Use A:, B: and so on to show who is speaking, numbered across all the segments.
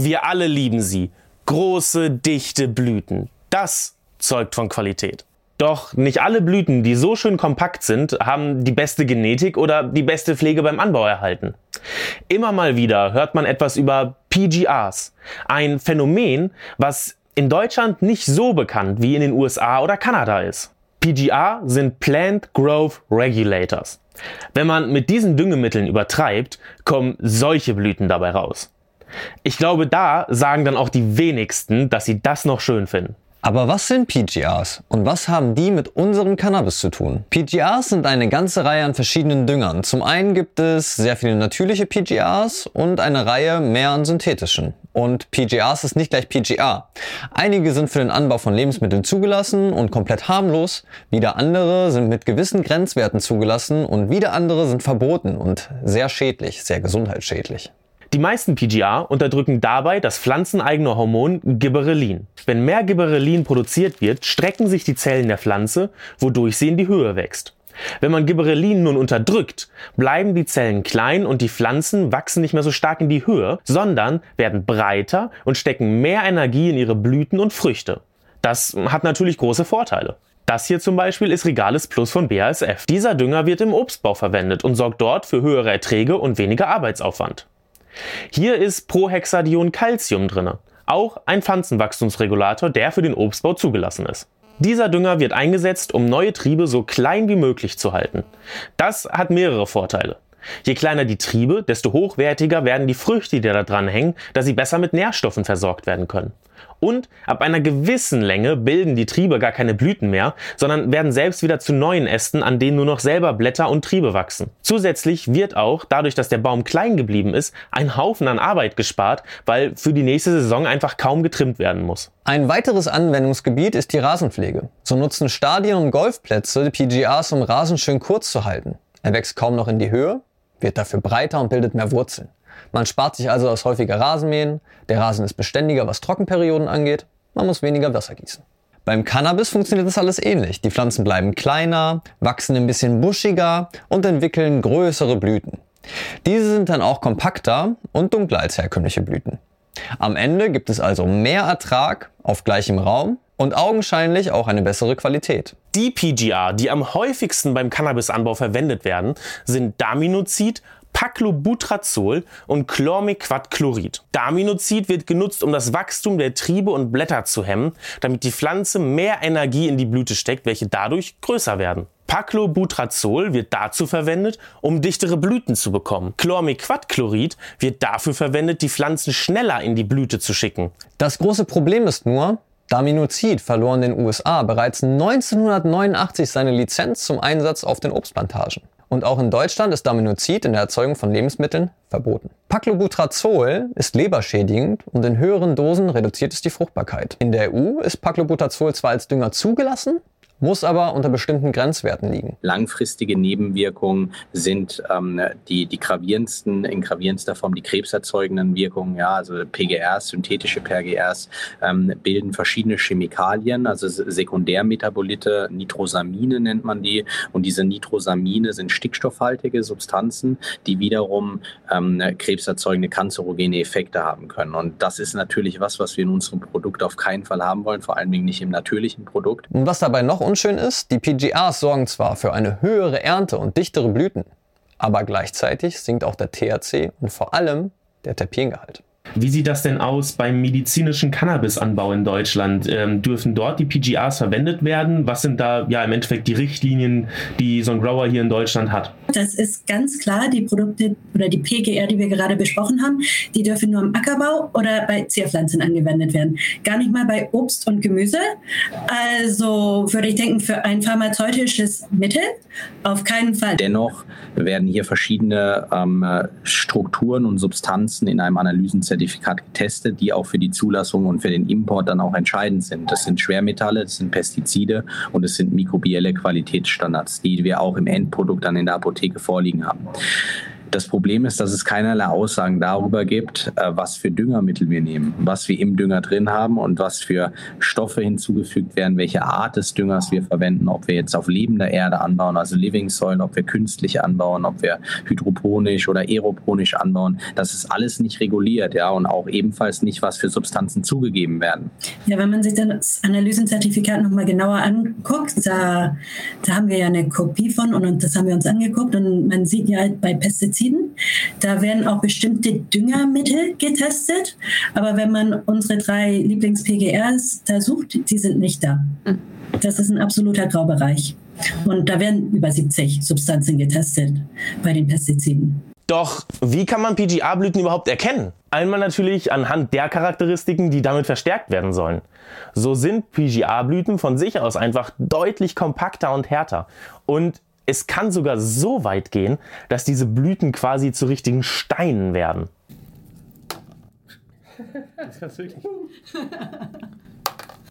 A: Wir alle lieben sie. Große, dichte Blüten. Das zeugt von Qualität. Doch nicht alle Blüten, die so schön kompakt sind, haben die beste Genetik oder die beste Pflege beim Anbau erhalten. Immer mal wieder hört man etwas über PGRs, ein Phänomen, was in Deutschland nicht so bekannt wie in den USA oder Kanada ist. PGR sind Plant Growth Regulators. Wenn man mit diesen Düngemitteln übertreibt, kommen solche Blüten dabei raus. Ich glaube, da sagen dann auch die wenigsten, dass sie das noch schön finden.
B: Aber was sind PGRs und was haben die mit unserem Cannabis zu tun? PGRs sind eine ganze Reihe an verschiedenen Düngern. Zum einen gibt es sehr viele natürliche PGRs und eine Reihe mehr an synthetischen. Und PGRs ist nicht gleich PGR. Einige sind für den Anbau von Lebensmitteln zugelassen und komplett harmlos, wieder andere sind mit gewissen Grenzwerten zugelassen und wieder andere sind verboten und sehr schädlich, sehr gesundheitsschädlich.
A: Die meisten PGR unterdrücken dabei das pflanzeneigene Hormon Gibberellin. Wenn mehr Gibberellin produziert wird, strecken sich die Zellen der Pflanze, wodurch sie in die Höhe wächst. Wenn man Gibberellin nun unterdrückt, bleiben die Zellen klein und die Pflanzen wachsen nicht mehr so stark in die Höhe, sondern werden breiter und stecken mehr Energie in ihre Blüten und Früchte. Das hat natürlich große Vorteile. Das hier zum Beispiel ist Regales Plus von BASF. Dieser Dünger wird im Obstbau verwendet und sorgt dort für höhere Erträge und weniger Arbeitsaufwand. Hier ist Prohexadion Calcium drin, auch ein Pflanzenwachstumsregulator, der für den Obstbau zugelassen ist. Dieser Dünger wird eingesetzt, um neue Triebe so klein wie möglich zu halten. Das hat mehrere Vorteile. Je kleiner die Triebe, desto hochwertiger werden die Früchte, die da dran hängen, da sie besser mit Nährstoffen versorgt werden können. Und ab einer gewissen Länge bilden die Triebe gar keine Blüten mehr, sondern werden selbst wieder zu neuen Ästen, an denen nur noch selber Blätter und Triebe wachsen. Zusätzlich wird auch, dadurch, dass der Baum klein geblieben ist, ein Haufen an Arbeit gespart, weil für die nächste Saison einfach kaum getrimmt werden muss.
B: Ein weiteres Anwendungsgebiet ist die Rasenpflege. So nutzen Stadien und Golfplätze PGAs, um Rasen schön kurz zu halten. Er wächst kaum noch in die Höhe, wird dafür breiter und bildet mehr Wurzeln. Man spart sich also aus häufiger Rasenmähen, der Rasen ist beständiger, was Trockenperioden angeht, man muss weniger Wasser gießen. Beim Cannabis funktioniert das alles ähnlich. Die Pflanzen bleiben kleiner, wachsen ein bisschen buschiger und entwickeln größere Blüten. Diese sind dann auch kompakter und dunkler als herkömmliche Blüten. Am Ende gibt es also mehr Ertrag auf gleichem Raum und augenscheinlich auch eine bessere Qualität.
A: Die PGR, die am häufigsten beim Cannabisanbau verwendet werden, sind Daminozid, Paclobutrazol und Chlormequatchlorid. Daminozid wird genutzt, um das Wachstum der Triebe und Blätter zu hemmen, damit die Pflanze mehr Energie in die Blüte steckt, welche dadurch größer werden. Paclobutrazol wird dazu verwendet, um dichtere Blüten zu bekommen. Chlormequatchlorid wird dafür verwendet, die Pflanzen schneller in die Blüte zu schicken.
B: Das große Problem ist nur, Daminozid verlor in den USA bereits 1989 seine Lizenz zum Einsatz auf den Obstplantagen. Und auch in Deutschland ist Daminozid in der Erzeugung von Lebensmitteln verboten. Paclobutrazol ist leberschädigend und in höheren Dosen reduziert es die Fruchtbarkeit. In der EU ist Paclobutrazol zwar als Dünger zugelassen, muss aber unter bestimmten Grenzwerten liegen.
C: Langfristige Nebenwirkungen sind ähm, die, die gravierendsten, in gravierendster Form die krebserzeugenden Wirkungen. Ja, also PGRs, synthetische PGRs ähm, bilden verschiedene Chemikalien, also Sekundärmetabolite, Nitrosamine nennt man die. Und diese Nitrosamine sind stickstoffhaltige Substanzen, die wiederum ähm, krebserzeugende kanzerogene Effekte haben können. Und das ist natürlich was, was wir in unserem Produkt auf keinen Fall haben wollen, vor allen Dingen nicht im natürlichen Produkt.
B: Und was dabei noch unschön ist, die PGRs sorgen zwar für eine höhere Ernte und dichtere Blüten, aber gleichzeitig sinkt auch der THC und vor allem der Terpengehalt.
A: Wie sieht das denn aus beim medizinischen Cannabisanbau in Deutschland? Ähm, dürfen dort die PGRs verwendet werden? Was sind da ja im Endeffekt die Richtlinien, die so ein Grower hier in Deutschland hat?
D: Das ist ganz klar, die Produkte oder die PGR, die wir gerade besprochen haben, die dürfen nur im Ackerbau oder bei Zierpflanzen angewendet werden. Gar nicht mal bei Obst und Gemüse. Also würde ich denken, für ein pharmazeutisches Mittel auf keinen Fall.
C: Dennoch werden hier verschiedene ähm, Strukturen und Substanzen in einem Analysenzentrum Zertifikat getestet, die auch für die Zulassung und für den Import dann auch entscheidend sind. Das sind Schwermetalle, das sind Pestizide und es sind mikrobielle Qualitätsstandards, die wir auch im Endprodukt dann in der Apotheke vorliegen haben. Das Problem ist, dass es keinerlei Aussagen darüber gibt, äh, was für Düngermittel wir nehmen, was wir im Dünger drin haben und was für Stoffe hinzugefügt werden, welche Art des Düngers wir verwenden, ob wir jetzt auf lebender Erde anbauen, also Living Soil, ob wir künstlich anbauen, ob wir hydroponisch oder aeroponisch anbauen. Das ist alles nicht reguliert, ja, und auch ebenfalls nicht, was für Substanzen zugegeben werden.
D: Ja, wenn man sich das Analysenzertifikat nochmal genauer anguckt, da, da haben wir ja eine Kopie von und, das haben wir uns angeguckt und man sieht ja bei Pestiziden, da werden auch bestimmte Düngermittel getestet, aber wenn man unsere drei Lieblings-PGRs da sucht, die sind nicht da. Das ist ein absoluter Graubereich. Und da werden über 70 Substanzen getestet bei den Pestiziden.
A: Doch wie kann man PGA-Blüten überhaupt erkennen? Einmal natürlich anhand der Charakteristiken, die damit verstärkt werden sollen. So sind PGA-Blüten von sich aus einfach deutlich kompakter und härter. Und es kann sogar so weit gehen, dass diese Blüten quasi zu richtigen Steinen werden.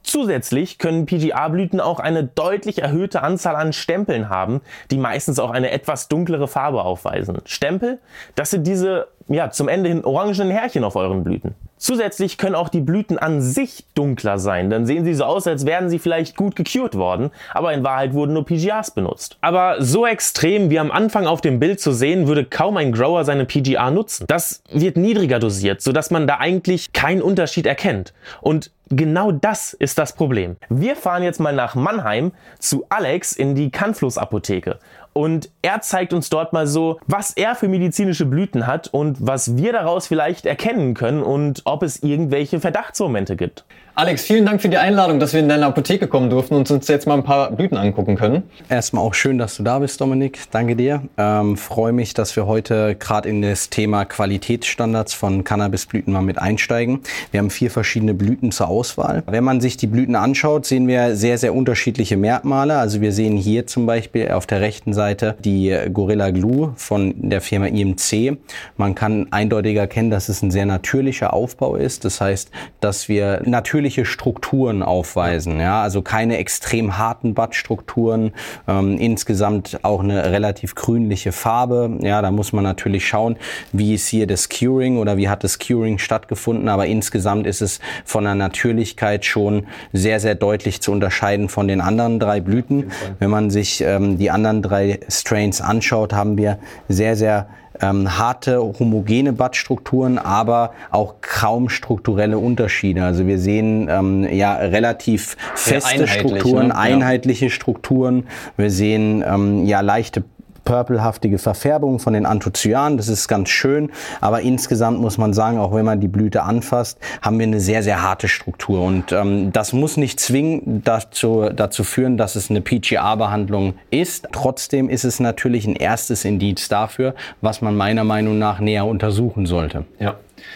A: Zusätzlich können PGA-Blüten auch eine deutlich erhöhte Anzahl an Stempeln haben, die meistens auch eine etwas dunklere Farbe aufweisen. Stempel, das sind diese ja, zum Ende hin orangenen Härchen auf euren Blüten. Zusätzlich können auch die Blüten an sich dunkler sein. Dann sehen sie so aus, als wären sie vielleicht gut gecured worden, aber in Wahrheit wurden nur PGAs benutzt. Aber so extrem wie am Anfang auf dem Bild zu sehen, würde kaum ein Grower seine PGA nutzen. Das wird niedriger dosiert, sodass man da eigentlich keinen Unterschied erkennt. Und genau das ist das Problem. Wir fahren jetzt mal nach Mannheim zu Alex in die Kannflussapotheke und er zeigt uns dort mal so, was er für medizinische Blüten hat und was wir daraus vielleicht erkennen können und ob es irgendwelche Verdachtsmomente gibt.
B: Alex, vielen Dank für die Einladung, dass wir in deine Apotheke kommen durften und uns jetzt mal ein paar Blüten angucken können.
E: Erstmal auch schön, dass du da bist, Dominik. Danke dir. Ähm, Freue mich, dass wir heute gerade in das Thema Qualitätsstandards von Cannabisblüten mal mit einsteigen. Wir haben vier verschiedene Blüten zur Auswahl. Wenn man sich die Blüten anschaut, sehen wir sehr, sehr unterschiedliche Merkmale. Also wir sehen hier zum Beispiel auf der rechten Seite die Gorilla Glue von der Firma IMC. Man kann eindeutig erkennen, dass es ein sehr natürlicher Aufbau ist. Das heißt, dass wir natürlich natürliche Strukturen aufweisen. Ja, also keine extrem harten Buttstrukturen. Ähm, insgesamt auch eine relativ grünliche Farbe. Ja, da muss man natürlich schauen, wie ist hier das Curing oder wie hat das Curing stattgefunden. Aber insgesamt ist es von der Natürlichkeit schon sehr, sehr deutlich zu unterscheiden von den anderen drei Blüten. Wenn man sich ähm, die anderen drei Strains anschaut, haben wir sehr, sehr ähm, harte, homogene Badstrukturen, aber auch kaum strukturelle Unterschiede. Also wir sehen ähm, ja relativ feste Strukturen, ne? einheitliche Strukturen. Wir sehen ähm, ja leichte purplehaftige Verfärbung von den Anthocyanen. Das ist ganz schön. Aber insgesamt muss man sagen, auch wenn man die Blüte anfasst, haben wir eine sehr, sehr harte Struktur. Und ähm, das muss nicht zwingend dazu, dazu führen, dass es eine PGA-Behandlung ist. Trotzdem ist es natürlich ein erstes Indiz dafür, was man meiner Meinung nach näher untersuchen sollte.
B: Ja.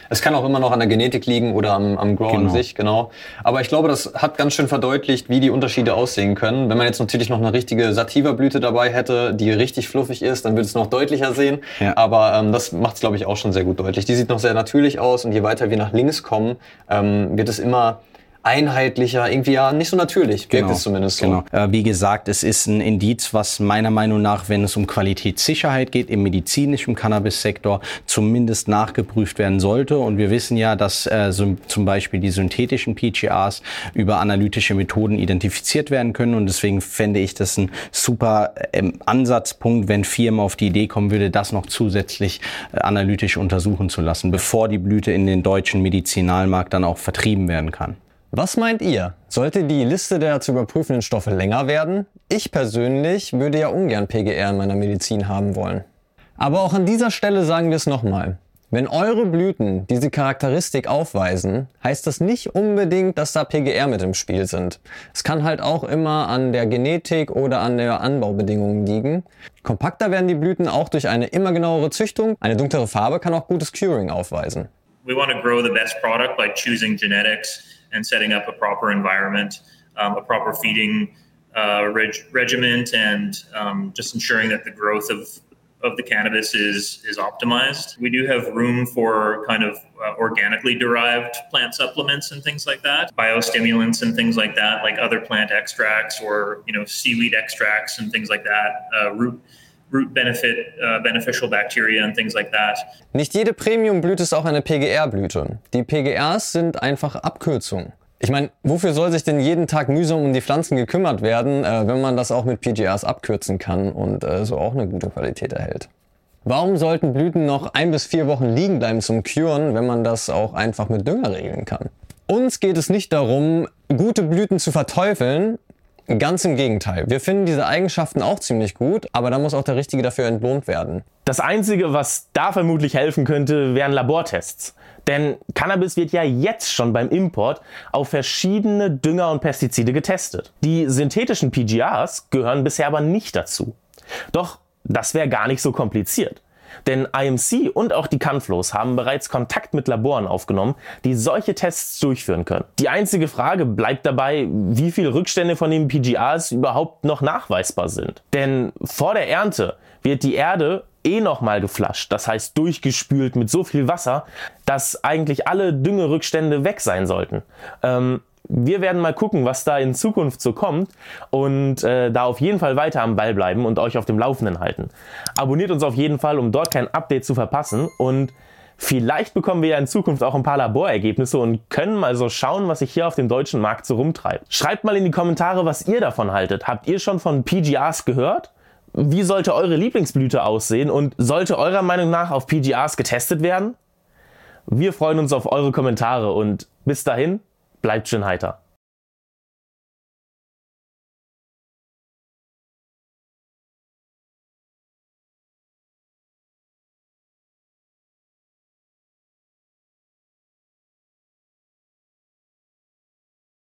B: Es kann auch immer noch an der Genetik liegen oder am, am Grow genau. an sich, genau. Aber ich glaube, das hat ganz schön verdeutlicht, wie die Unterschiede aussehen können. Wenn man jetzt natürlich noch eine richtige Sativa-Blüte dabei hätte, die richtig fluffig ist, dann würde es noch deutlicher sehen. Ja. Aber ähm, das macht es, glaube ich, auch schon sehr gut deutlich. Die sieht noch sehr natürlich aus und je weiter wir nach links kommen, ähm, wird es immer einheitlicher, irgendwie ja nicht so natürlich, wirkt genau, es zumindest so. Genau.
E: Äh, wie gesagt, es ist ein Indiz, was meiner Meinung nach, wenn es um Qualitätssicherheit geht, im medizinischen Cannabis-Sektor zumindest nachgeprüft werden sollte. Und wir wissen ja, dass äh, so, zum Beispiel die synthetischen PGAs über analytische Methoden identifiziert werden können. Und deswegen fände ich das ein super äh, Ansatzpunkt, wenn Firmen auf die Idee kommen würde, das noch zusätzlich äh, analytisch untersuchen zu lassen, bevor die Blüte in den deutschen Medizinalmarkt dann auch vertrieben werden kann.
B: Was meint ihr? Sollte die Liste der zu überprüfenden Stoffe länger werden? Ich persönlich würde ja ungern PGR in meiner Medizin haben wollen. Aber auch an dieser Stelle sagen wir es nochmal. Wenn eure Blüten diese Charakteristik aufweisen, heißt das nicht unbedingt, dass da PGR mit im Spiel sind. Es kann halt auch immer an der Genetik oder an der Anbaubedingungen liegen. Kompakter werden die Blüten auch durch eine immer genauere Züchtung. Eine dunklere Farbe kann auch gutes Curing aufweisen.
F: We want to grow the best product by choosing genetics and setting up a proper environment, um, a proper feeding uh, reg- regiment, and um, just ensuring that the growth of of the cannabis is is optimized. We do have room for kind of uh, organically derived plant supplements and things like that, biostimulants and things like that, like other plant extracts or you know seaweed extracts and things like that, uh, root root benefit, uh, beneficial bacteria and things like that.
B: Nicht jede Premiumblüte ist auch eine PGR-Blüte. Die PGRs sind einfach Abkürzungen. Ich meine, wofür soll sich denn jeden Tag mühsam um die Pflanzen gekümmert werden, äh, wenn man das auch mit PGRs abkürzen kann und äh, so auch eine gute Qualität erhält? Warum sollten Blüten noch ein bis vier Wochen liegen bleiben zum Curen, wenn man das auch einfach mit Dünger regeln kann? Uns geht es nicht darum, gute Blüten zu verteufeln. Ganz im Gegenteil. Wir finden diese Eigenschaften auch ziemlich gut, aber da muss auch der Richtige dafür entlohnt werden.
A: Das Einzige, was da vermutlich helfen könnte, wären Labortests. Denn Cannabis wird ja jetzt schon beim Import auf verschiedene Dünger und Pestizide getestet. Die synthetischen PGRs gehören bisher aber nicht dazu. Doch das wäre gar nicht so kompliziert. Denn IMC und auch die Canflows haben bereits Kontakt mit Laboren aufgenommen, die solche Tests durchführen können. Die einzige Frage bleibt dabei, wie viele Rückstände von den PGRs überhaupt noch nachweisbar sind. Denn vor der Ernte wird die Erde eh nochmal geflasht, das heißt durchgespült mit so viel Wasser, dass eigentlich alle Düngerückstände weg sein sollten. Ähm, wir werden mal gucken, was da in Zukunft so kommt und äh, da auf jeden Fall weiter am Ball bleiben und euch auf dem Laufenden halten. Abonniert uns auf jeden Fall, um dort kein Update zu verpassen und Vielleicht bekommen wir ja in Zukunft auch ein paar Laborergebnisse und können mal so schauen, was sich hier auf dem deutschen Markt so rumtreibt. Schreibt mal in die Kommentare, was ihr davon haltet. Habt ihr schon von PGRs gehört? Wie sollte eure Lieblingsblüte aussehen und sollte eurer Meinung nach auf PGRs getestet werden? Wir freuen uns auf eure Kommentare und bis dahin, bleibt schön heiter.